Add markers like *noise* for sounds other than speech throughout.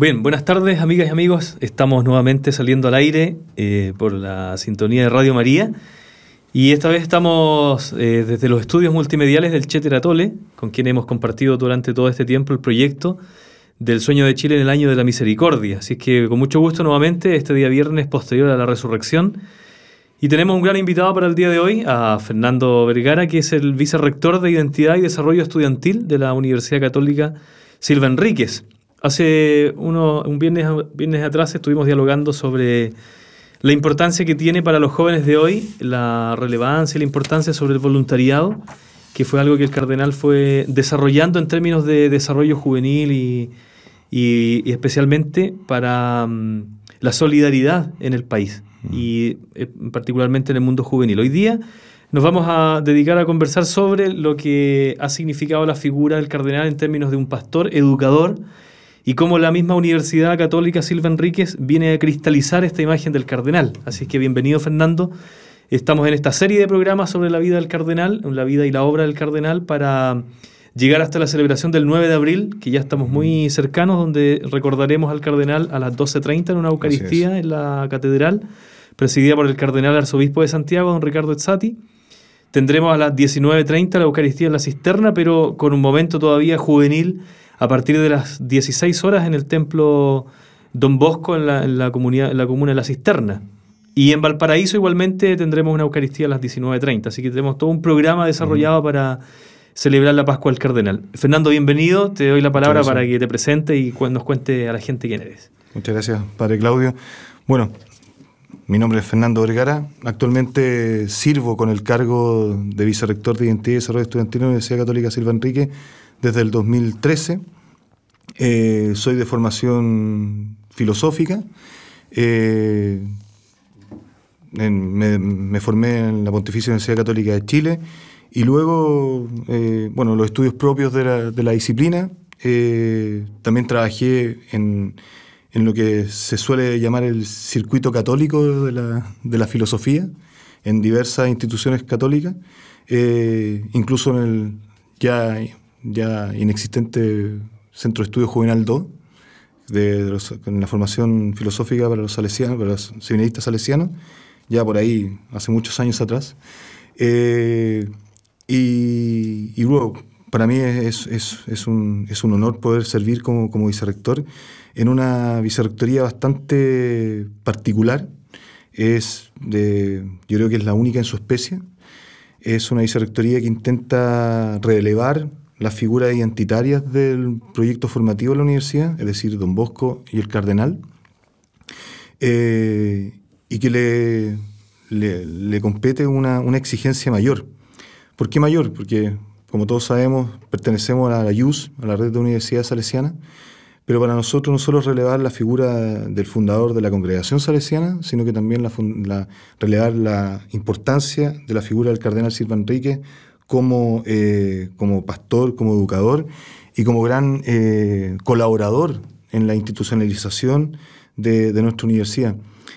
Bien, buenas tardes amigas y amigos. Estamos nuevamente saliendo al aire eh, por la sintonía de Radio María. Y esta vez estamos eh, desde los estudios multimediales del Cheteratole, con quien hemos compartido durante todo este tiempo el proyecto del Sueño de Chile en el Año de la Misericordia. Así que con mucho gusto nuevamente, este día viernes posterior a la resurrección. Y tenemos un gran invitado para el día de hoy, a Fernando Vergara, que es el vicerrector de Identidad y Desarrollo Estudiantil de la Universidad Católica Silva Enríquez. Hace uno, un viernes, viernes atrás estuvimos dialogando sobre la importancia que tiene para los jóvenes de hoy, la relevancia y la importancia sobre el voluntariado, que fue algo que el cardenal fue desarrollando en términos de desarrollo juvenil y, y, especialmente para mm, la solidaridad en el país y eh, particularmente en el mundo juvenil. Hoy día nos vamos a dedicar a conversar sobre lo que ha significado la figura del cardenal en términos de un pastor, educador, y cómo la misma Universidad Católica Silva Enríquez viene a cristalizar esta imagen del cardenal. Así es que bienvenido Fernando. Estamos en esta serie de programas sobre la vida del cardenal, la vida y la obra del cardenal, para llegar hasta la celebración del 9 de abril, que ya estamos muy cercanos, donde recordaremos al cardenal a las 12.30 en una Eucaristía en la catedral, presidida por el cardenal arzobispo de Santiago, don Ricardo Ezzati. Tendremos a las 19.30 la Eucaristía en la cisterna, pero con un momento todavía juvenil a partir de las 16 horas en el templo Don Bosco en la, comunidad, en la comuna de La Cisterna. Y en Valparaíso igualmente tendremos una Eucaristía a las 19.30, así que tenemos todo un programa desarrollado para celebrar la Pascua del Cardenal. Fernando, bienvenido, te doy la palabra para que te presente y nos cuente a la gente quién eres. Muchas gracias, Padre Claudio. Bueno, mi nombre es Fernando Vergara, actualmente sirvo con el cargo de vicerrector de Identidad y Desarrollo Estudiantil en la Universidad Católica Silva Enrique desde el 2013. Eh, soy de formación filosófica. Eh, me, formé en la Pontificia Universidad Católica de Chile y luego, eh, bueno, los estudios propios de la, disciplina. también trabajé en, lo que se suele llamar el circuito católico de la, de la filosofía en diversas instituciones católicas, incluso en el ya ya inexistente Centro de Estudio Juvenal 2, de, la formación filosófica para los salesianos, para los seminaristas salesianos, ya por ahí, hace muchos años atrás. Eh, y, luego, para mí es, es, es, un, es, un, honor poder servir como, como vicerrector en una vicerrectoría bastante particular. Es de, yo creo que es la única en su especie. Es una vicerrectoría que intenta relevar las figuras identitarias del proyecto formativo de la universidad, es decir, Don Bosco y el Cardenal, eh, y que le, le, compete una, una, exigencia mayor. ¿Por qué mayor? Porque, como todos sabemos, pertenecemos a la IUS, a la red de universidades salesianas, pero para nosotros no solo relevar la figura del fundador de la congregación salesiana, sino que también la, relevar la importancia de la figura del cardenal Silva Enrique como, eh, como pastor, como educador y como gran eh, colaborador en la institucionalización de, nuestra universidad.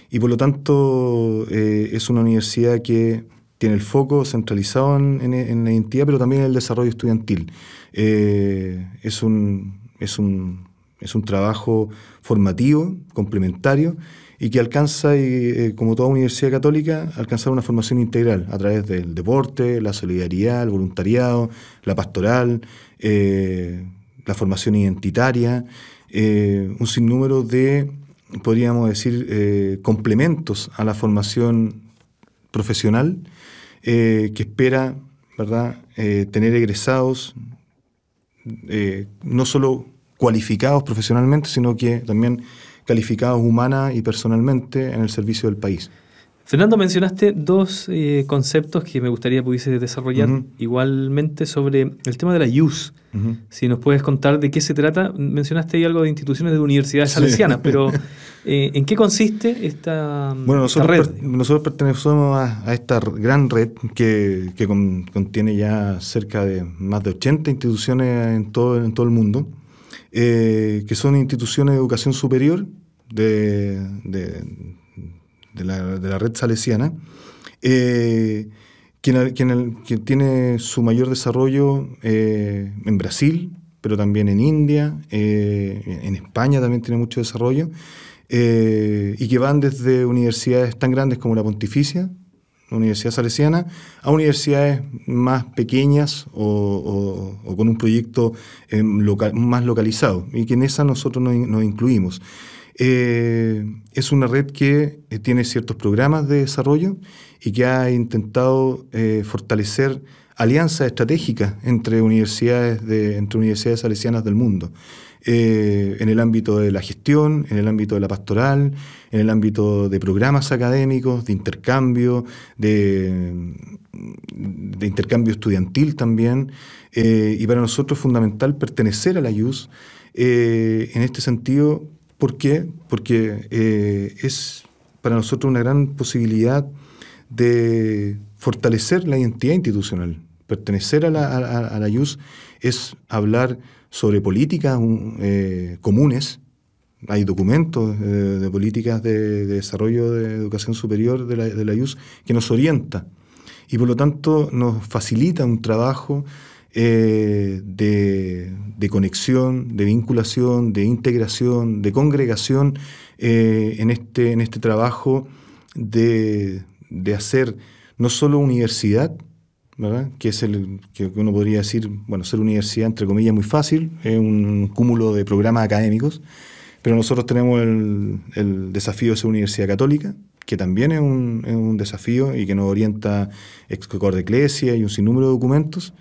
Y por lo tanto eh, es una universidad que tiene el foco centralizado en, la identidad, pero también en el desarrollo estudiantil. es, un, es, un, es un trabajo formativo, complementario, y que alcanza, eh, como toda universidad católica, alcanzar una formación integral a través del deporte, la solidaridad, el voluntariado, la pastoral, eh, la formación identitaria, eh, un sinnúmero de, podríamos decir, complementos a la formación profesional que espera ¿verdad? tener egresados no solo cualificados profesionalmente, sino que también calificados humana y personalmente en el servicio del país. Fernando, mencionaste dos eh, conceptos que me gustaría pudiese desarrollar igualmente sobre el tema de la IUS. Si nos puedes contar de qué se trata. Mencionaste ahí algo de instituciones de universidades salesianas, pero *laughs* eh, ¿en qué consiste esta, bueno, nosotros red? nosotros pertenecemos a, esta gran red que, contiene ya cerca de más de 80 instituciones en todo, en todo el mundo, eh, que son instituciones de educación superior de, de, la, red salesiana, eh, quien, tiene su mayor desarrollo eh, en Brasil, pero también en India, en España también tiene mucho desarrollo, y que van desde universidades tan grandes como la Pontificia, la Universidad Salesiana, a universidades más pequeñas o, con un proyecto más localizado, y que en esa nosotros nos incluimos. Eh, es una red que eh, tiene ciertos programas de desarrollo y que ha intentado eh, fortalecer alianzas estratégicas entre universidades, de, entre universidades salesianas del mundo. en el ámbito de la gestión, en el ámbito de la pastoral, en el ámbito de programas académicos, de intercambio, de, intercambio estudiantil también. y para nosotros es fundamental pertenecer a la IUS. en este sentido, ¿Por qué? Porque eh, es para nosotros una gran posibilidad de fortalecer la identidad institucional. Pertenecer a la, a, la IUS es hablar sobre políticas eh, comunes. Hay documentos eh, de políticas de, desarrollo de educación superior de la, de la IUS que nos orienta y por lo tanto nos facilita un trabajo eh, de, conexión, de vinculación, de integración, de congregación eh, en, este, en este trabajo de, hacer no solo universidad, que es el que uno podría decir, bueno, ser universidad entre comillas muy fácil, es un cúmulo de programas académicos, pero nosotros tenemos el, desafío de ser universidad católica, que también es un, es un desafío y que nos orienta Excor de Eclesia y un sinnúmero de documentos.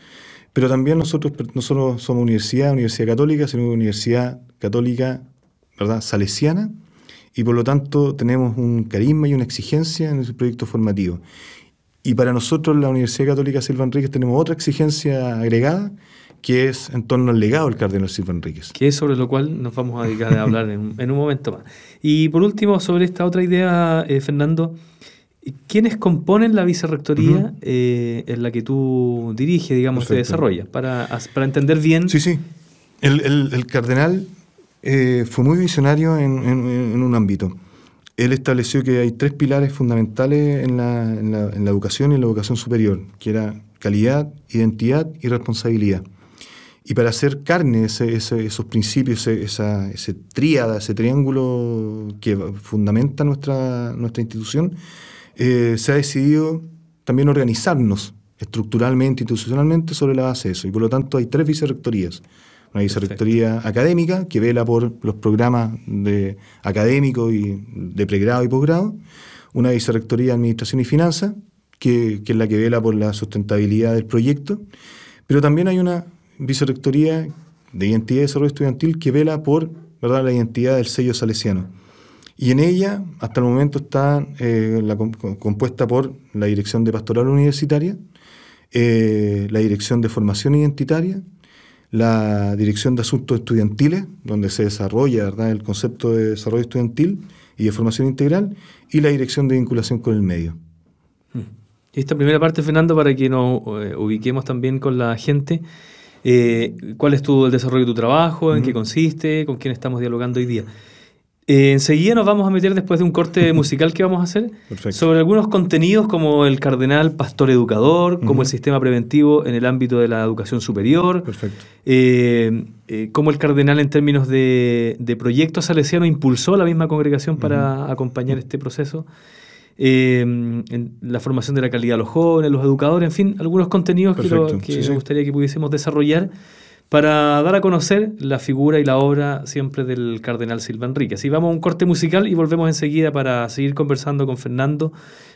Pero también nosotros no solo somos universidad, universidad católica, sino universidad católica, ¿verdad?, salesiana, y por lo tanto tenemos un carisma y una exigencia en ese proyecto formativo. Y para nosotros, la Universidad Católica Silva Enríquez, tenemos otra exigencia agregada, que es en torno al legado del cardenal Silva Enríquez. Que es sobre lo cual nos vamos a dedicar a hablar en, un momento más. Y por último, sobre esta otra idea, eh, Fernando, ¿Quiénes componen la vicerrectoría eh, en la que tú diriges, digamos, se desarrolla? Para, para entender bien. Sí, sí. El, cardenal eh, fue muy visionario en, un ámbito. Él estableció que hay tres pilares fundamentales en la, educación y en la educación superior, que era calidad, identidad y responsabilidad. Y para hacer carne esos principios, esa, ese tríada, ese triángulo que fundamenta nuestra, nuestra institución, eh, se ha decidido también organizarnos estructuralmente, institucionalmente sobre la base de eso. Y por lo tanto hay tres vicerrectorías. Una vicerrectoría académica que vela por los programas de académicos y de pregrado y posgrado. Una vicerrectoría de administración y finanzas, que, es la que vela por la sustentabilidad del proyecto. Pero también hay una vicerrectoría de identidad y desarrollo estudiantil que vela por la identidad del sello salesiano. Y en ella, hasta el momento, está eh, compuesta por la Dirección de Pastoral Universitaria, eh, la Dirección de Formación Identitaria, la Dirección de Asuntos Estudiantiles, donde se desarrolla el concepto de desarrollo estudiantil y de formación integral, y la Dirección de Vinculación con el Medio. Hmm. Esta primera parte, Fernando, para que nos eh, ubiquemos también con la gente, ¿cuál es tu, el desarrollo de tu trabajo? ¿En qué consiste? ¿Con quién estamos dialogando hoy día? Eh, enseguida nos vamos a meter después de un corte *laughs* musical que vamos a hacer sobre algunos contenidos como el cardenal pastor educador, como el sistema preventivo en el ámbito de la educación superior, eh, eh, como el cardenal en términos de, de proyectos salesianos impulsó a la misma congregación para acompañar este proceso. En la formación de la calidad de los jóvenes, los educadores, en fin, algunos contenidos que, me gustaría que pudiésemos desarrollar para dar a conocer la figura y la obra siempre del cardenal Silva Enrique. Así vamos a un corte musical y volvemos enseguida para seguir conversando con Fernando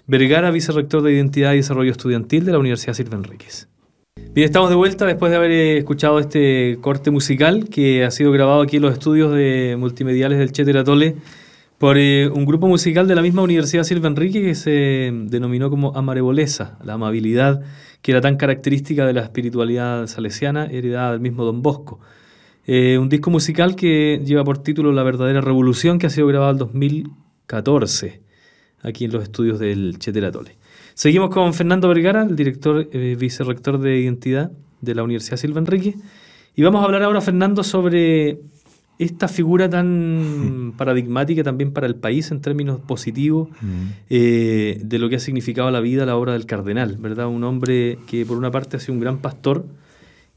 Vergara, vicerrector de Identidad y Desarrollo Estudiantil de la Universidad Silva Enríquez. Bien, estamos de vuelta después de haber escuchado este corte musical que ha sido grabado aquí en los estudios de multimediales del Cheteratole por eh, un grupo musical de la misma Universidad Silva Enrique que se denominó como Amareboleza, la amabilidad que era tan característica de la espiritualidad salesiana heredada del mismo Don Bosco. Eh, un disco musical que lleva por título La verdadera revolución, que ha sido grabado en 2014, aquí en los estudios del Cheteratole. Seguimos con Fernando Vergara, el director eh, vicerrector de identidad de la Universidad Silva Enrique, y vamos a hablar ahora, Fernando, sobre esta figura tan *laughs* paradigmática también para el país en términos positivos eh, de lo que ha significado la vida, la obra del cardenal, ¿verdad? Un hombre que por una parte ha sido un gran pastor,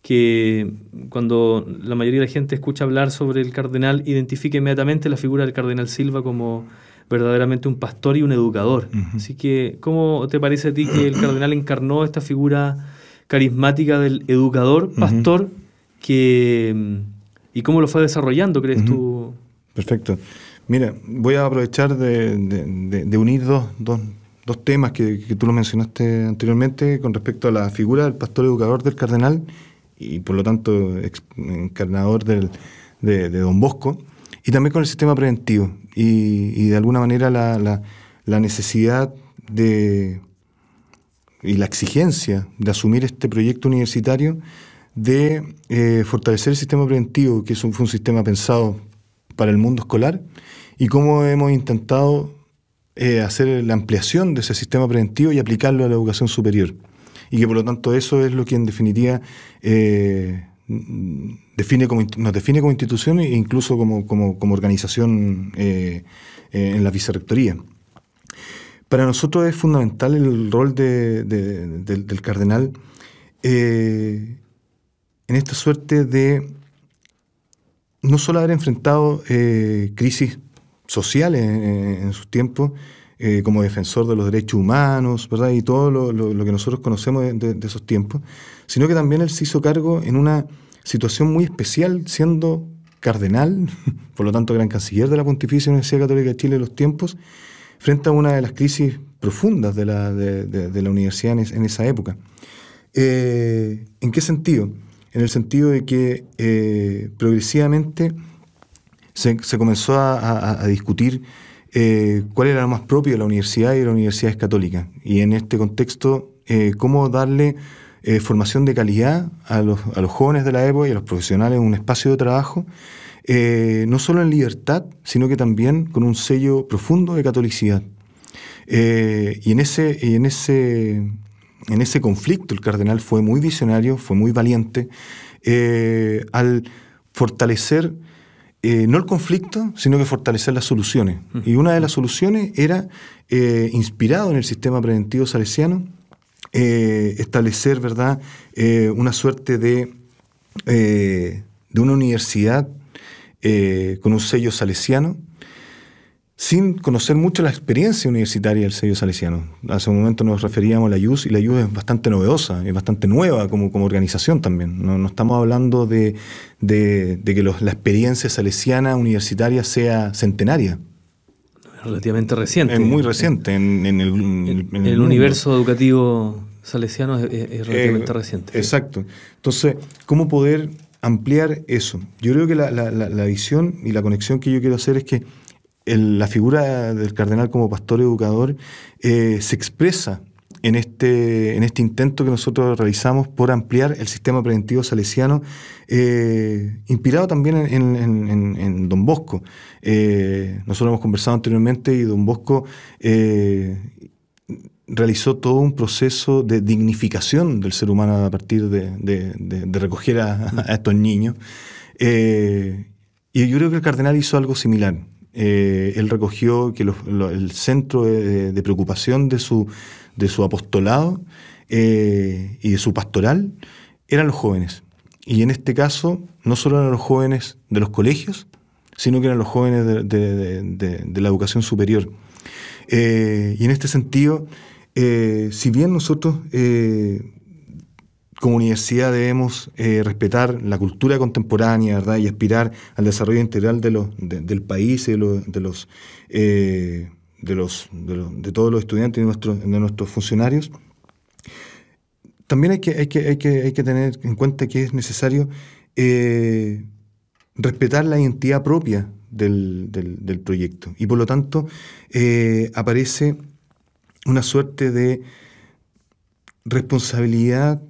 que cuando la mayoría de la gente escucha hablar sobre el cardenal, identifica inmediatamente la figura del cardenal Silva como verdaderamente un pastor y un educador. Así que, ¿cómo te parece a ti que el cardenal encarnó esta figura carismática del educador, pastor, que, y cómo lo fue desarrollando, crees tú? Perfecto. Mira, voy a aprovechar de, unir dos, dos temas que, que, tú lo mencionaste anteriormente con respecto a la figura del pastor educador del cardenal y por lo tanto encarnador del, de, Don Bosco, y también con el sistema preventivo y, de alguna manera la, la, necesidad de y la exigencia de asumir este proyecto universitario de eh, fortalecer el sistema preventivo, que es un, fue un sistema pensado para el mundo escolar, y cómo hemos intentado eh, hacer la ampliación de ese sistema preventivo y aplicarlo a la educación superior. Y que por lo tanto eso es lo que en definitiva eh, define como, nos define como institución e incluso como, como, organización en la vicerrectoría. Para nosotros es fundamental el rol del cardenal en esta suerte de no solo haber enfrentado crisis sociales en, sus tiempos, eh, como defensor de los derechos humanos, ¿verdad? Y todo lo, que nosotros conocemos de, esos tiempos, sino que también él se hizo cargo en una situación muy especial, siendo cardenal, *laughs* por lo tanto gran canciller de la Pontificia Universidad Católica de Chile de los tiempos, frente a una de las crisis profundas de la, de, la universidad en, esa época. Eh, ¿En qué sentido? En el sentido de que eh, progresivamente se, comenzó a, discutir eh, cuál era lo más propio de la universidad y de las universidades católicas. Y en este contexto, eh, cómo darle formación de calidad a los, jóvenes de la época y a los profesionales un espacio de trabajo, no solo en libertad, sino que también con un sello profundo de catolicidad. y en ese, y en ese, en ese conflicto el cardenal fue muy visionario, fue muy valiente, al fortalecer eh, no el conflicto, sino que fortalecer las soluciones. Y una de las soluciones era, eh, inspirado en el sistema preventivo salesiano, eh, establecer ¿verdad? una suerte de, de una universidad con un sello salesiano sin conocer mucho la experiencia universitaria del sello salesiano. Hace un momento nos referíamos a la IUS y la IUS es bastante novedosa, es bastante nueva como, como organización también. No, estamos hablando de, que la experiencia salesiana universitaria sea centenaria. Relativamente reciente. Es muy reciente. En, el, el, universo educativo salesiano es, relativamente eh, reciente. Exacto. Entonces, ¿cómo poder ampliar eso? Yo creo que la, la visión y la conexión que yo quiero hacer es que la figura del cardenal como pastor educador eh, se expresa en este, en este intento que nosotros realizamos por ampliar el sistema preventivo salesiano, eh, inspirado también en, Don Bosco. Eh, nosotros hemos conversado anteriormente y Don Bosco realizó todo un proceso de dignificación del ser humano a partir de, recoger a, estos niños. y yo creo que el cardenal hizo algo similar. Eh, él recogió que el centro de, preocupación de su, de su apostolado eh, y de su pastoral eran los jóvenes. Y en este caso, no solo eran los jóvenes de los colegios, sino que eran los jóvenes de, la educación superior. Eh, y en este sentido, si bien nosotros como universidad debemos eh, respetar la cultura contemporánea ¿verdad? y aspirar al desarrollo integral del país y eh, de, los, de, todos los estudiantes y de nuestros funcionarios. También hay que, hay, que, hay, que, hay que tener en cuenta que es necesario eh, respetar la identidad propia del, del, proyecto y por lo tanto aparece una suerte de responsabilidad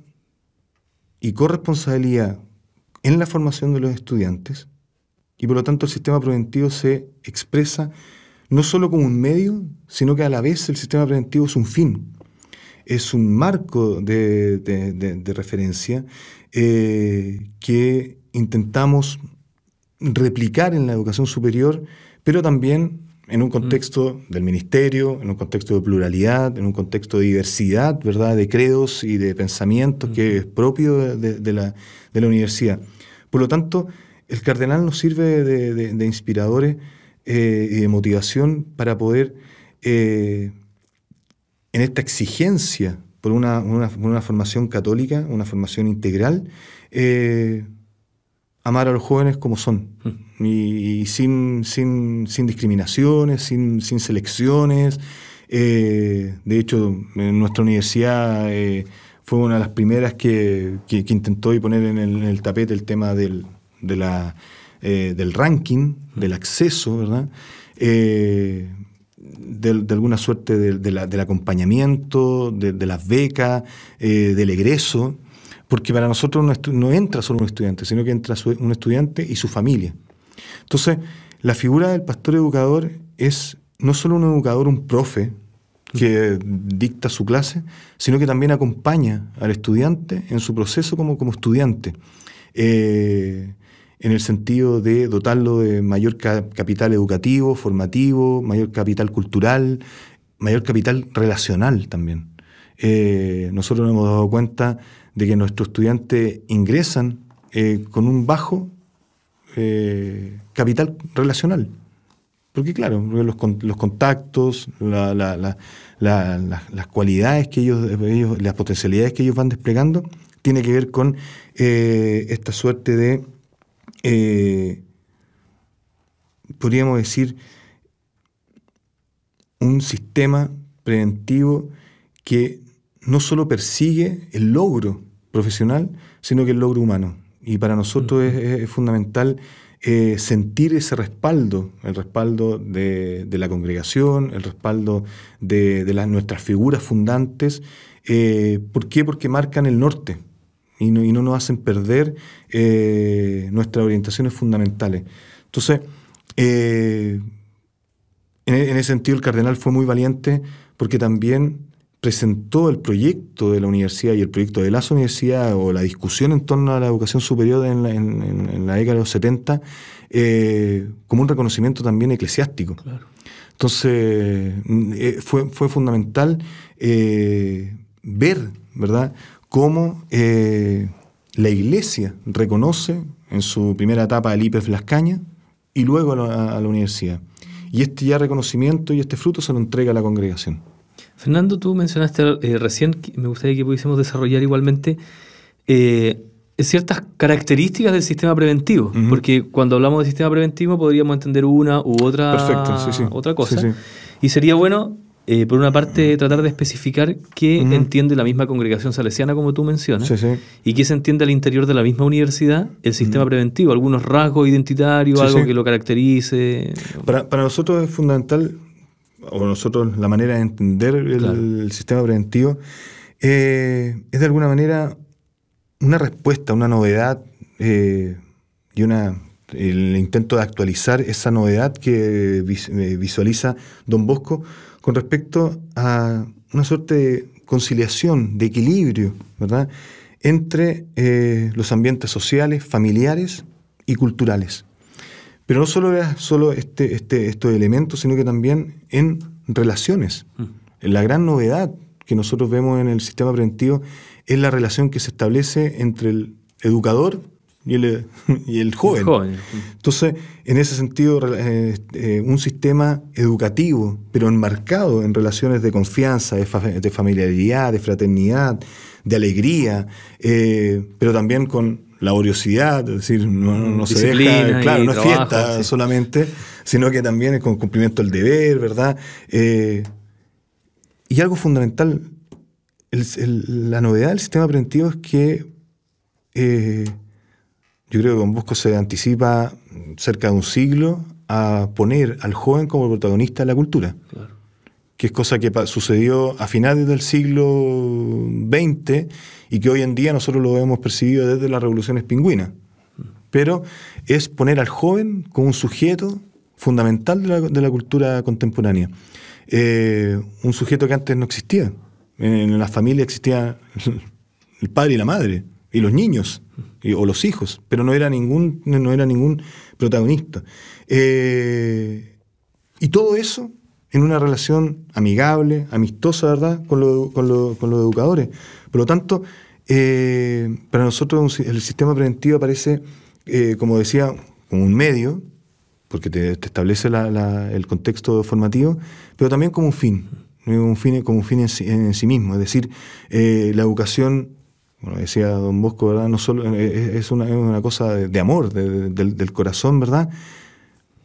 y corresponsabilidad en la formación de los estudiantes y por lo tanto el sistema preventivo se expresa no solo como un medio, sino que a la vez el sistema preventivo es un fin, es un marco de, referencia eh, que intentamos replicar en la educación superior, pero también en un contexto del ministerio, en un contexto de pluralidad, en un contexto de diversidad, ¿verdad?, de credos y de pensamientos que es propio de, la, universidad. Por lo tanto, el cardenal nos sirve de, inspiradores eh, y de motivación para poder, eh, en esta exigencia por una, formación católica, una formación integral, eh, amar a los jóvenes como son, mm. y, sin, sin, discriminaciones, sin, selecciones. Eh, de hecho, en nuestra universidad eh, fue una de las primeras que, intentó y poner en el, tapete el tema del, de la, eh, del ranking, mm. del acceso, ¿verdad? De, alguna suerte del acompañamiento, de, las becas, del egreso porque para nosotros no, entra solo un estudiante, sino que entra un estudiante y su familia. Entonces, la figura del pastor educador es no solo un educador, un profe que dicta su clase, sino que también acompaña al estudiante en su proceso como, como estudiante, eh, en el sentido de dotarlo de mayor capital educativo, formativo, mayor capital cultural, mayor capital relacional también. Eh, nosotros nos hemos dado cuenta de que nuestros estudiantes ingresan eh, con un bajo eh, capital relacional. Porque claro, los, contactos, las cualidades que ellos, las potencialidades que ellos van desplegando, tiene que ver con eh, esta suerte de, podríamos decir, un sistema preventivo que no solo persigue el logro profesional, sino que el logro humano. Y para nosotros es, fundamental eh, sentir ese respaldo, el respaldo de, la congregación, el respaldo de, las, nuestras figuras fundantes. Eh, ¿Por qué? Porque marcan el norte y no, y no nos hacen perder eh, nuestras orientaciones fundamentales. Entonces, en, en ese sentido el cardenal fue muy valiente porque también presentó el proyecto de la universidad y el proyecto de las universidades o la discusión en torno a la educación superior en la, década de los 70 eh, como un reconocimiento también eclesiástico. Entonces, mm, eh, fue, fue fundamental eh, ver, ¿verdad?, cómo la iglesia reconoce en su primera etapa el IPEF Las Cañas y luego a la universidad. Y este ya reconocimiento y este fruto se lo entrega a la congregación. Fernando, tú mencionaste eh, recién, me gustaría que pudiésemos desarrollar igualmente eh, ciertas características del sistema preventivo, porque cuando hablamos de sistema preventivo podríamos entender una u otra, otra cosa. y sería bueno, eh, por una parte, tratar de especificar qué entiende la misma congregación salesiana, como tú mencionas, y qué se entiende al interior de la misma universidad el sistema preventivo, algunos rasgos identitarios, algo que lo caracterice. Para, para nosotros es fundamental o nosotros la manera de entender el, sistema preventivo, eh, es de alguna manera una respuesta, una novedad eh, y una el intento de actualizar esa novedad que eh, visualiza Don Bosco con respecto a una suerte de conciliación, de equilibrio, ¿verdad? entre los ambientes sociales, familiares y culturales. Pero no solo era solo este, este, estos elementos, sino que también en relaciones. Mm. La gran novedad que nosotros vemos en el sistema preventivo es la relación que se establece entre el educador y el, *laughs* y el joven. Entonces, en ese sentido, eh, eh, un sistema educativo, pero enmarcado en relaciones de confianza, de, familiaridad, de fraternidad, de alegría, eh, pero también con laboriosidad, es decir, no, se deja, claro, no es fiesta solamente, sino que también es con cumplimiento del deber, ¿verdad? Eh, y algo fundamental, la novedad del sistema preventivo es que eh, yo creo que Don Bosco se anticipa cerca de un siglo a poner al joven como protagonista de la cultura. Que es cosa que sucedió a finales del siglo XX y que hoy en día nosotros lo hemos percibido desde las revoluciones pingüinas. Pero es poner al joven como un sujeto fundamental de la, cultura contemporánea. Eh, un sujeto que antes no existía. En la familia existía *laughs* el padre y la madre, y los niños, o los hijos, pero no era ningún, no era ningún protagonista. Eh, Y todo eso en una relación amigable, amistosa, ¿verdad?, con, los educadores. Por lo tanto, eh, para nosotros el sistema preventivo aparece, eh, como decía, como un medio, porque te, establece el contexto formativo, pero también como un fin, como un fin en sí, mismo. Es decir, eh, la educación, como decía don Bosco, ¿verdad? No solo, es, una, cosa de, amor, del, corazón, ¿verdad?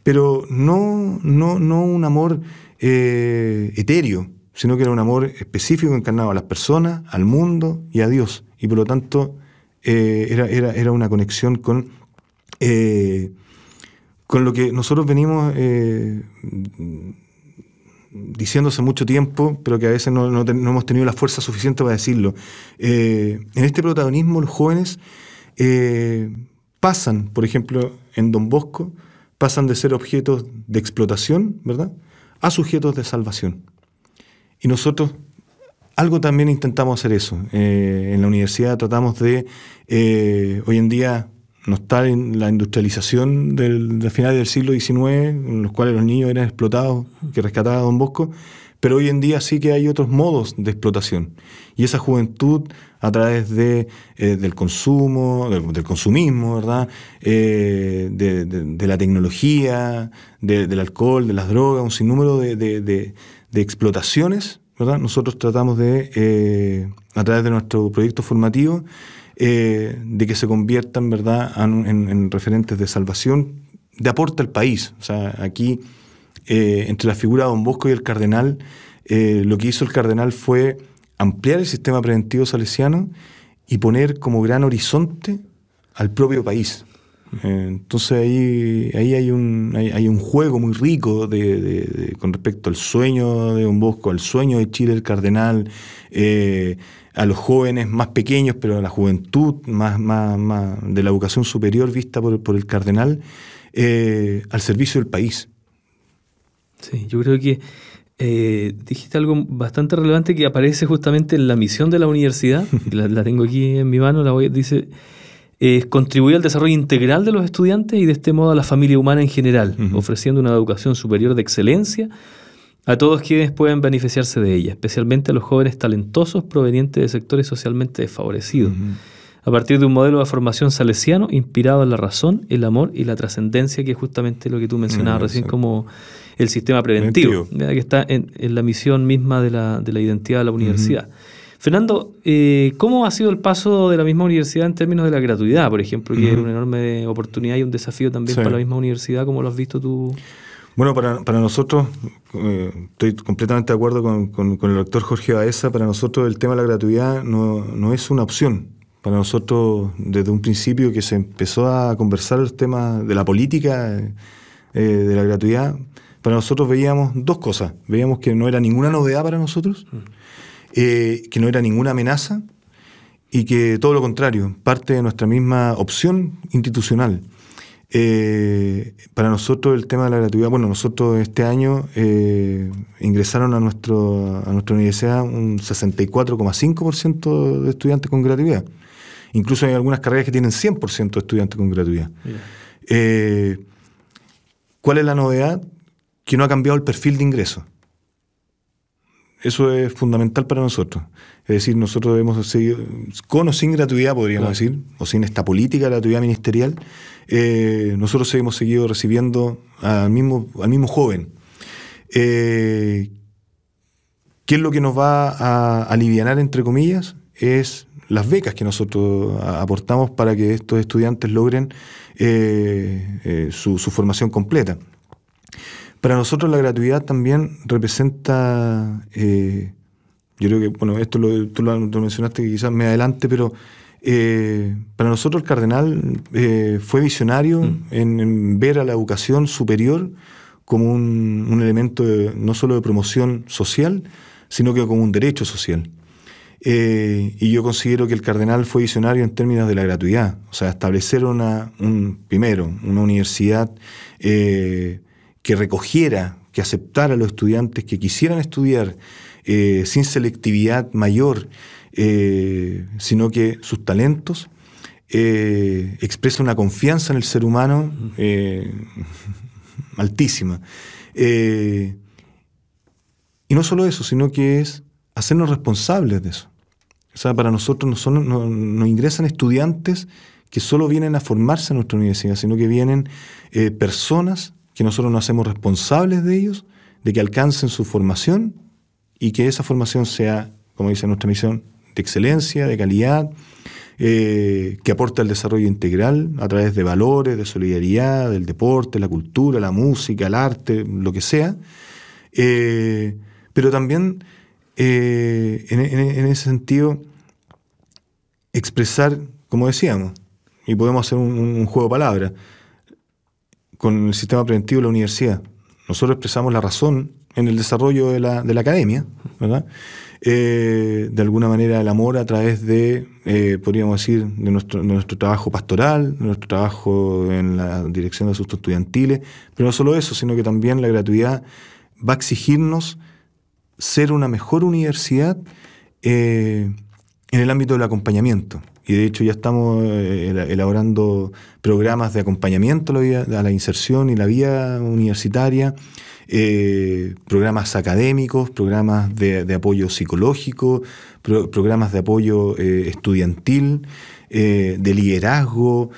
Pero no, no, no un amor eh, etéreo, sino que era un amor específico encarnado a las personas, al mundo y a Dios. Y por lo tanto eh, era, era, una conexión con, eh, con lo que nosotros venimos diciendo hace mucho tiempo, pero que a veces no, hemos tenido la fuerza suficiente para decirlo. en este protagonismo los jóvenes pasan, por ejemplo, en Don Bosco, pasan de ser objetos de explotación, ¿verdad? A sujetos de salvación. Y nosotros algo también intentamos hacer eso. Eh, en la universidad tratamos de, eh, hoy en día no está en la industrialización del, final del siglo XIX, en los cuales los niños eran explotados, que rescataba Don Bosco, pero hoy en día sí que hay otros modos de explotación. Y esa juventud, a través de, eh, del consumo, del, consumismo, ¿verdad? Eh, de, la tecnología, del alcohol, de las drogas, un sinnúmero de, explotaciones, ¿verdad? Nosotros tratamos de, eh, a través de nuestro proyecto formativo, de que se conviertan, ¿verdad?, en, en referentes de salvación, de aporte al país. O sea, aquí entre la figura de Don Bosco y el cardenal, lo que hizo el cardenal fue ampliar el sistema preventivo salesiano y poner como gran horizonte al propio país. Eh, entonces ahí, ahí hay, un, hay, un juego muy rico de, con respecto al sueño de Don Bosco, al sueño de Chile, el cardenal, a los jóvenes más pequeños, pero a la juventud más, más, de la educación superior vista por, por el cardenal, al servicio del país. Sí, yo creo que eh, dijiste algo bastante relevante que aparece justamente en la misión de la universidad, *laughs* la, tengo aquí en mi mano, la voy, dice, es contribuir al desarrollo integral de los estudiantes y de este modo a la familia humana en general, ofreciendo una educación superior de excelencia a todos quienes pueden beneficiarse de ella, especialmente a los jóvenes talentosos provenientes de sectores socialmente desfavorecidos. A partir de un modelo de formación salesiano inspirado en la razón, el amor y la trascendencia, que es justamente lo que tú mencionabas mm, recién como el sistema preventivo, que está en, la misión misma de la, de la identidad de la universidad. Fernando, eh, ¿cómo ha sido el paso de la misma universidad en términos de la gratuidad, por ejemplo, que era una enorme oportunidad y un desafío también para la misma universidad, ¿cómo lo has visto tú? Bueno, para, nosotros, eh, estoy completamente de acuerdo con, el doctor Jorge Baeza, para nosotros el tema de la gratuidad no, no es una opción, para nosotros, desde un principio que se empezó a conversar el tema de la política, eh, de la gratuidad, para nosotros veíamos dos cosas. Veíamos que no era ninguna novedad para nosotros, mm. eh, que no era ninguna amenaza y que todo lo contrario, parte de nuestra misma opción institucional. Eh, para nosotros el tema de la gratuidad, bueno, nosotros este año ingresaron a, nuestro, a nuestra universidad un 64,5% de estudiantes con gratuidad. Incluso hay algunas carreras que tienen 100% de estudiantes con gratuidad. Eh, ¿Cuál es la novedad? Que no ha cambiado el perfil de ingreso. Eso es fundamental para nosotros. Es decir, nosotros debemos seguir, con o sin gratuidad, podríamos decir, o sin esta política de gratuidad ministerial, eh, nosotros hemos seguido recibiendo al mismo, al mismo joven. Eh, ¿Qué es lo que nos va a aliviar, entre comillas? Es las becas que nosotros aportamos para que estos estudiantes logren eh, eh, su, formación completa. Para nosotros la gratuidad también representa, eh, yo creo que, bueno, esto lo, tú lo, mencionaste quizás me adelante, pero para nosotros el cardenal fue visionario mm. en, ver a la educación superior como un, un elemento no solo de promoción social, sino que como un derecho social. Eh, y yo considero que el cardenal fue visionario en términos de la gratuidad, o sea, establecer una, un, primero, una universidad eh, que recogiera, que aceptara a los estudiantes que quisieran estudiar eh, sin selectividad mayor, sino que sus talentos expresan una confianza en el ser humano *laughs* altísima. Eh, y no solo eso, sino que es hacernos responsables de eso. O sea, para nosotros no, no, ingresan estudiantes que solo vienen a formarse en nuestra universidad, sino que vienen eh, personas que nosotros nos hacemos responsables de ellos, de que alcancen su formación y que esa formación sea, como dice nuestra misión, de excelencia, de calidad, eh, que aporta al desarrollo integral a través de valores, de solidaridad, del deporte, la cultura, la música, el arte, lo que sea, eh, pero también eh, en, ese sentido expresar, como decíamos, y podemos hacer un, juego de palabras, con el sistema preventivo de la universidad. Nosotros expresamos la razón en el desarrollo de la, de la academia, ¿verdad? Eh, de alguna manera el amor a través de, eh, podríamos decir, de nuestro, nuestro, trabajo pastoral, de nuestro trabajo en la dirección de asuntos estudiantiles, pero no solo eso, sino que también la gratuidad va a exigirnos ser una mejor universidad eh, en el ámbito del acompañamiento. Y de hecho ya estamos elaborando programas de acompañamiento a la, la inserción y la vía universitaria eh, programas académicos, programas de, apoyo psicológico, programas de apoyo eh, estudiantil, eh, de liderazgo,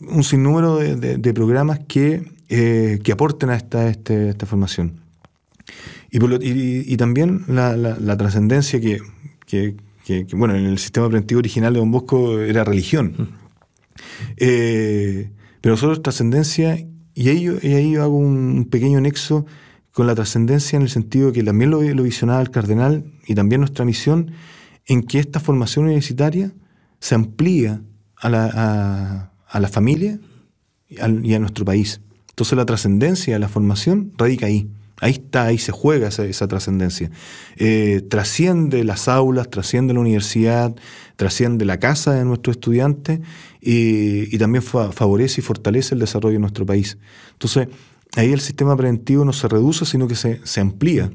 un sinnúmero de, programas que, que, aporten a esta, este, esta formación. Y, también la, trascendencia que, bueno, en el sistema preventivo original de Don Bosco era religión. pero nosotros trascendencia, y ahí, y ahí yo hago un pequeño nexo con la trascendencia en el sentido que también lo, visionaba el cardenal y también nuestra misión, en que esta formación universitaria se amplía a la, a, la familia y a, nuestro país. Entonces la trascendencia de la formación radica ahí. Ahí está, ahí se juega esa, trascendencia. Eh, trasciende las aulas, trasciende la universidad, trasciende la casa de nuestros estudiantes y, también favorece y fortalece el desarrollo de nuestro país. Entonces, ahí el sistema preventivo no se reduce, sino que se, amplía.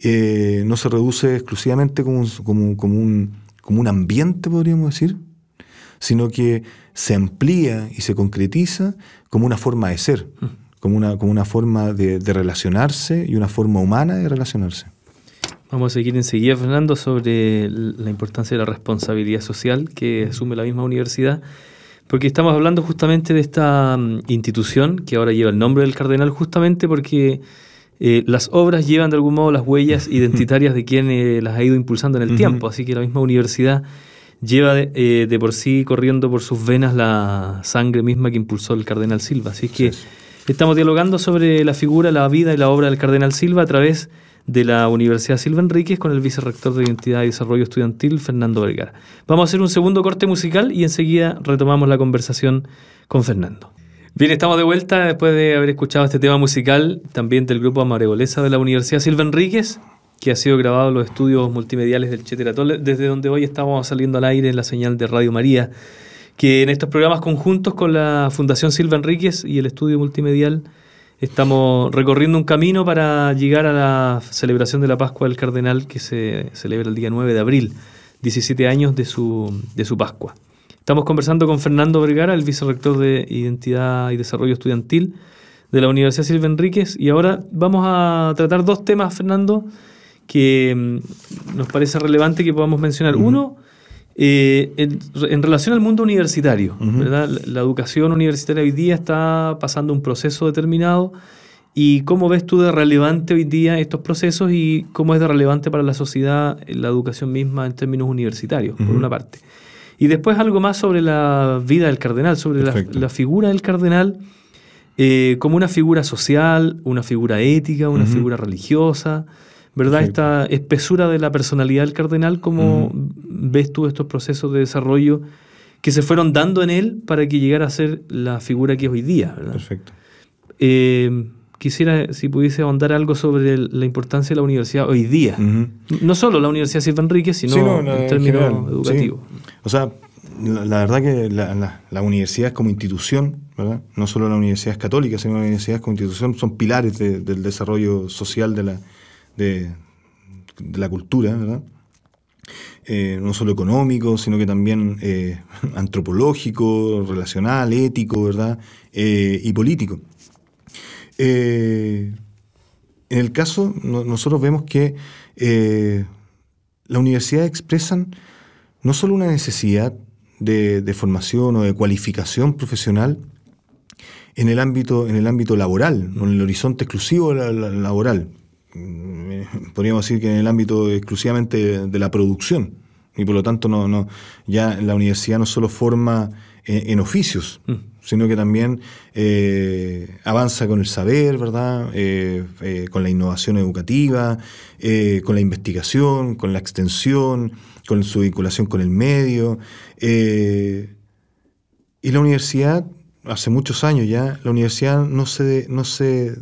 Eh, no se reduce exclusivamente como, un, como un ambiente, podríamos decir, sino que se amplía y se concretiza como una forma de ser, como una, como una forma de, relacionarse y una forma humana de relacionarse. Vamos a seguir enseguida, Fernando, sobre la importancia de la responsabilidad social que asume la misma universidad porque estamos hablando justamente de esta mm, institución que ahora lleva el nombre del cardenal justamente porque eh, las obras llevan de algún modo las huellas *laughs* identitarias de quien eh, las ha ido impulsando en el tiempo, así que la misma universidad lleva eh, de, por sí corriendo por sus venas la sangre misma que impulsó el cardenal Silva. Así que estamos dialogando sobre la figura, la vida y la obra del cardenal Silva a través de la Universidad Silva Enríquez con el vicerrector de Identidad y Desarrollo Estudiantil, Fernando Vergara. Vamos a hacer un segundo corte musical y enseguida retomamos la conversación con Fernando. Bien, estamos de vuelta después de haber escuchado este tema musical también del grupo Amaregolesa de la Universidad Silva Enríquez, que ha sido grabado en los estudios multimediales del Cheteratol, desde donde hoy estamos saliendo al aire en la señal de Radio María, que en estos programas conjuntos con la Fundación Silva Enríquez y el estudio multimedial Estamos recorriendo un camino para llegar a la celebración de la Pascua del Cardenal que se celebra el día 9 de abril, 17 años de su, de su Pascua. Estamos conversando con Fernando Vergara, el vicerrector de Identidad y Desarrollo Estudiantil de la Universidad Silva Enríquez, y ahora vamos a tratar dos temas, Fernando, que mm, nos parece relevante que podamos mencionar. Uno, eh, en, relación al mundo universitario, La, educación universitaria hoy día está pasando un proceso determinado. ¿Y cómo ves tú de relevante hoy día estos procesos y cómo es de relevante para la sociedad la educación misma en términos universitarios, por una parte? Y después algo más sobre la vida del cardenal, sobre la, figura del cardenal eh, como una figura social, una figura ética, una figura religiosa. ¿verdad? Esta espesura de la personalidad del cardenal, ¿cómo ves tú estos procesos de desarrollo que se fueron dando en él para que llegara a ser la figura que es hoy día? Perfecto. Eh, quisiera, si pudiese ahondar algo sobre la importancia de la universidad hoy día. No solo la Universidad Silva Enrique, sino en términos educativos. O sea, la, verdad que la, universidad como institución, ¿verdad? no solo la universidad católica, sino la universidad como institución, son pilares del desarrollo social de la, de, la cultura, ¿verdad? Eh, no solo económico, sino que también eh, *laughs* antropológico, relacional, ético, ¿verdad? Eh, y político. en el caso, nosotros vemos que las universidades expresan no solo una necesidad de, formación o de cualificación profesional en el ámbito, en el ámbito laboral, no en el horizonte exclusivo laboral. Mm, podríamos decir que en el ámbito exclusivamente de, la producción. Y por lo tanto, no, no, ya la universidad no solo forma en, oficios, mm. sino que también eh, avanza con el saber, ¿verdad? Eh, eh, con la innovación educativa, con la investigación, con la extensión, con su vinculación con el medio. y la universidad, hace muchos años ya, la universidad no se, no se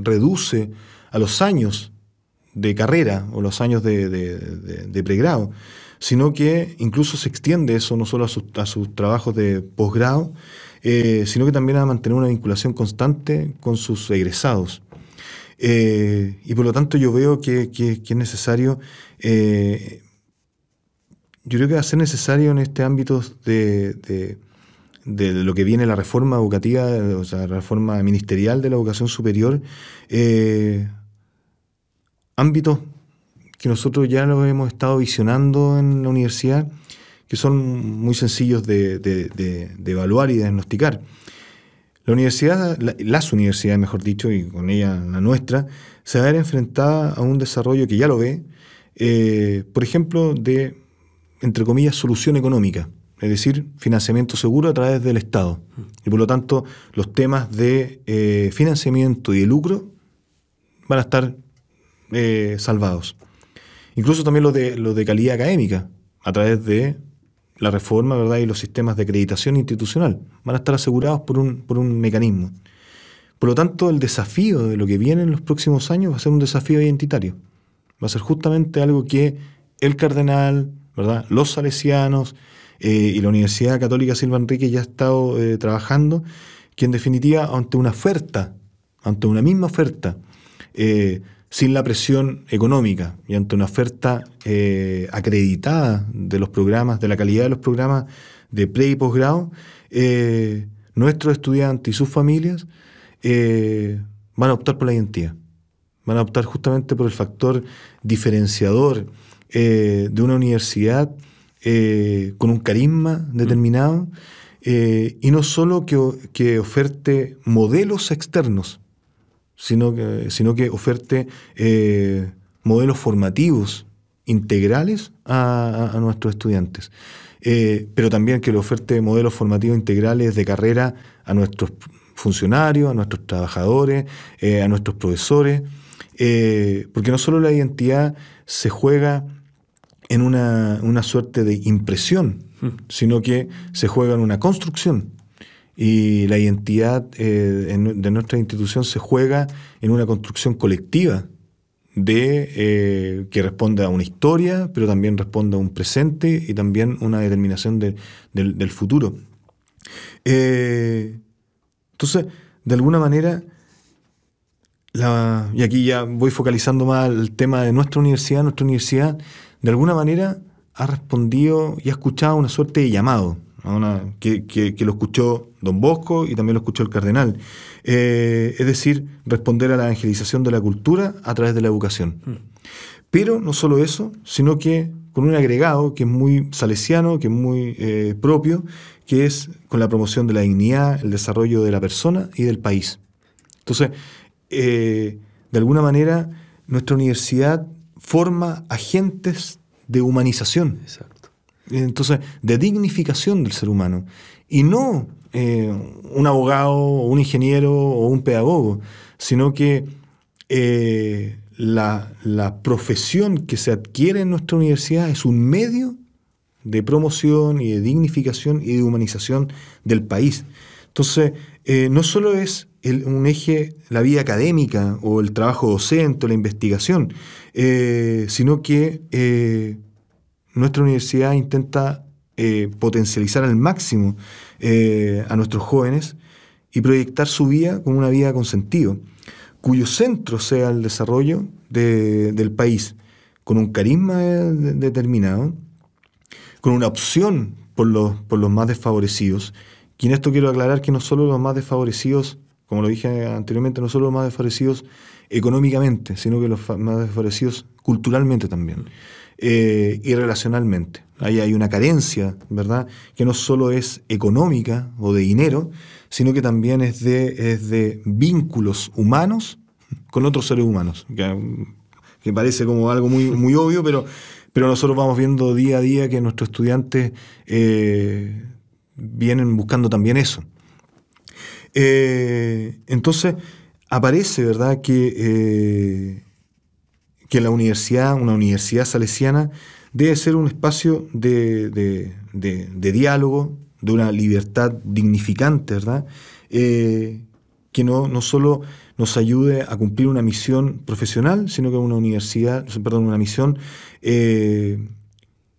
reduce a los años de carrera o los años de pregrado, sino que incluso se extiende eso no solo a sus, trabajos de posgrado, eh, sino que también a mantener una vinculación constante con sus egresados. Eh, y por lo tanto yo veo que, es necesario, eh, yo creo que va a ser necesario en este ámbito de, lo que viene la reforma educativa, o sea, la reforma ministerial de la educación superior, ámbitos que nosotros ya lo hemos estado visionando en la universidad, que son muy sencillos de, evaluar y diagnosticar. La universidad, las universidades, mejor dicho, y con ella la nuestra, se va a ver enfrentada a un desarrollo que ya lo ve, eh, por ejemplo, de, entre comillas, solución económica, es decir, financiamiento seguro a través del Estado. Y por lo tanto, los temas de eh, financiamiento y de lucro van a estar eh, salvados. Incluso también lo de, lo de calidad académica, a través de la reforma ¿verdad? y los sistemas de acreditación institucional. Van a estar asegurados por un, por un mecanismo. Por lo tanto, el desafío de lo que viene en los próximos años va a ser un desafío identitario. Va a ser justamente algo que el cardenal, ¿verdad? los salesianos eh, y la Universidad Católica Silva Enrique ya ha estado eh, trabajando, que en definitiva, ante una oferta, ante una misma oferta, sin la presión económica y ante una oferta eh, acreditada de los programas, de la calidad de los programas de pre y posgrado, eh, nuestros estudiantes y sus familias eh, van a optar por la identidad. Van a optar justamente por el factor diferenciador de una universidad con un carisma determinado y no solo que, que oferte modelos externos, sino que, sino que oferte eh, modelos formativos integrales a, nuestros estudiantes. Eh, pero también que le oferte modelos formativos integrales de carrera a nuestros funcionarios, a nuestros trabajadores, eh, a nuestros profesores, porque no solo la identidad se juega en una, una suerte de impresión, hmm. sino que se juega en una construcción y la identidad eh, de nuestra institución se juega en una construcción colectiva de eh, que responde a una historia, pero también responde a un presente y también una determinación del futuro. Eh, entonces, de alguna manera, y aquí ya voy focalizando más el tema de nuestra universidad, nuestra universidad, de alguna manera ha respondido y ha escuchado una suerte de llamado que, lo escuchó don Bosco y también lo escuchó el cardenal. Eh, es decir, responder a la evangelización de la cultura a través de la educación. Hmm. Pero no solo eso, sino que con un agregado que es muy salesiano, que es muy eh, propio, que es con la promoción de la dignidad, el desarrollo de la persona y del país. Entonces, eh, de alguna manera, nuestra universidad forma agentes de humanización. Exacto entonces, de dignificación del ser humano. Y no eh, un abogado, o un ingeniero o un pedagogo, sino que eh, la, profesión que se adquiere en nuestra universidad es un medio de promoción y de dignificación y de humanización del país. Entonces, eh, no solo es un eje la vida académica o el trabajo docente o la investigación, sino que nuestra universidad intenta eh, potencializar al máximo eh, a nuestros jóvenes y proyectar su vida como una vida con sentido, cuyo centro sea el desarrollo del país, con un carisma determinado, con una opción por los, por los más desfavorecidos. Y en esto quiero aclarar que no solo los más desfavorecidos como lo dije anteriormente, no solo los más desfavorecidos económicamente, sino que los más desfavorecidos culturalmente también eh, y relacionalmente. Ahí hay una carencia, ¿verdad? Que no solo es económica o de dinero, sino que también es de, es de vínculos humanos con otros seres humanos, que, parece como algo muy, muy obvio, pero, pero nosotros vamos viendo día a día que nuestros estudiantes eh, vienen buscando también eso. Eh, entonces, aparece, ¿verdad?, que, eh, que la universidad, una universidad salesiana, debe ser un espacio de, diálogo, de una libertad dignificante, ¿verdad? Eh, que no, no solo nos ayude a cumplir una misión profesional, sino que una universidad, perdón, una misión que,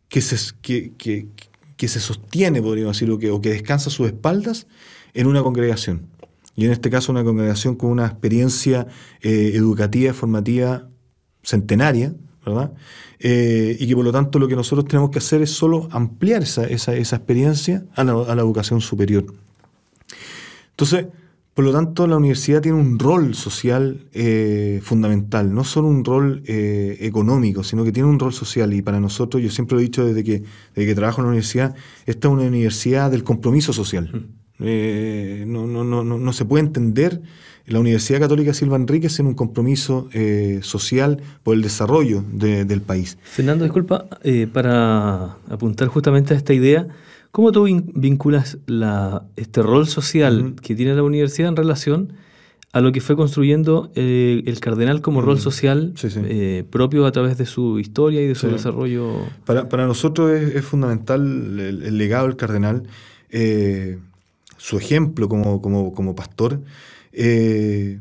se, que, se sostiene, podríamos decirlo, que, o que descansa sus espaldas en una congregación. Y en este caso una congregación con una experiencia eh, educativa formativa centenaria, ¿verdad? Eh, y que por lo tanto lo que nosotros tenemos que hacer es solo ampliar esa, esa, experiencia a la, educación superior. Entonces, por lo tanto, la universidad tiene un rol social eh, fundamental, no solo un rol económico, sino que tiene un rol social. Y para nosotros, yo siempre lo he dicho desde que, desde que trabajo en la universidad, esta es una universidad del compromiso social. Mm. Eh, no, no, no, no, se puede entender la Universidad Católica Silva Enríquez en un compromiso eh, social por el desarrollo del país. Fernando, disculpa, eh, para apuntar justamente a esta idea, ¿cómo tú vinculas la, este rol social que tiene la universidad en relación a lo que fue construyendo el cardenal como rol social propio a través de su historia y de su desarrollo? Para, para nosotros es, fundamental el, legado del cardenal su ejemplo como, pastor. Eh,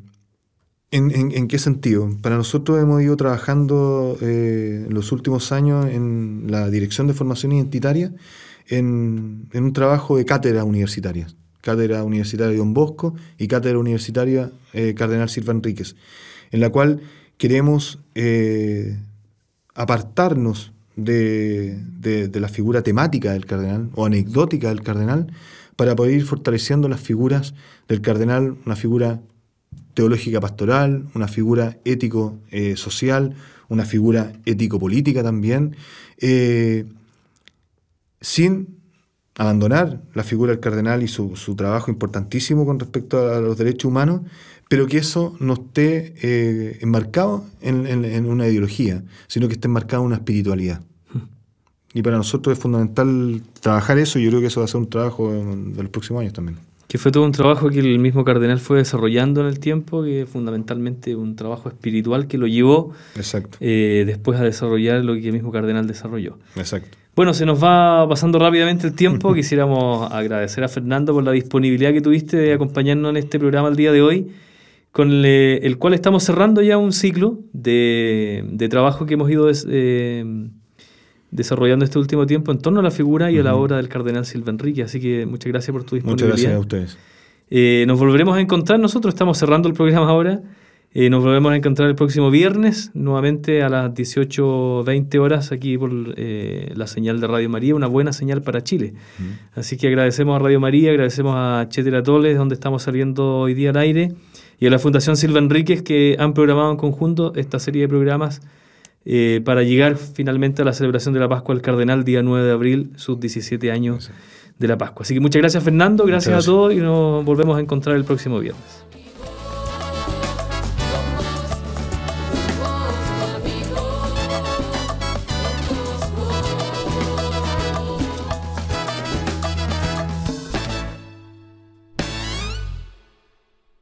¿en, qué sentido? Para nosotros hemos ido trabajando eh, en los últimos años en la Dirección de Formación Identitaria en, un trabajo de cátedra universitaria. Cátedra Universitaria de Don Bosco y Cátedra Universitaria eh, Cardenal Silva Enríquez, en la cual queremos apartarnos de, de, la figura temática del cardenal o anecdótica del cardenal para poder ir fortaleciendo las figuras del cardenal, una figura teológica pastoral, una figura ético-social, una figura ético-política también, eh, sin abandonar la figura del cardenal y su, trabajo importantísimo con respecto a los derechos humanos, pero que eso no esté eh, enmarcado en, en, una ideología, sino que esté enmarcado en una espiritualidad. Y para nosotros es fundamental trabajar eso y yo creo que eso va a ser un trabajo de los próximos años también. Que fue todo un trabajo que el mismo cardenal fue desarrollando en el tiempo, que es fundamentalmente un trabajo espiritual que lo llevó Exacto. Eh, después a desarrollar lo que el mismo cardenal desarrolló. Exacto. Bueno, se nos va pasando rápidamente el tiempo. *laughs* Quisiéramos agradecer a Fernando por la disponibilidad que tuviste de acompañarnos en este programa el día de hoy, con el, cual estamos cerrando ya un ciclo de, de trabajo que hemos ido... Eh, desarrollando este último tiempo en torno a la figura y a la obra del cardenal Silva Enrique. Así que muchas gracias por tu disponibilidad. Muchas gracias a ustedes. Eh, nos volveremos a encontrar nosotros, estamos cerrando el programa ahora. Eh, nos volvemos a encontrar el próximo viernes, nuevamente a las 18.20 horas aquí por eh, la señal de Radio María, una buena señal para Chile. Así que agradecemos a Radio María, agradecemos a Chetera Toles, donde estamos saliendo hoy día al aire, y a la Fundación Silva Enríquez, que han programado en conjunto esta serie de programas eh, para llegar finalmente a la celebración de la Pascua del Cardenal, día 9 de abril, sus 17 años de la Pascua. Así que muchas gracias Fernando, gracias, gracias. a todos y nos volvemos a encontrar el próximo viernes.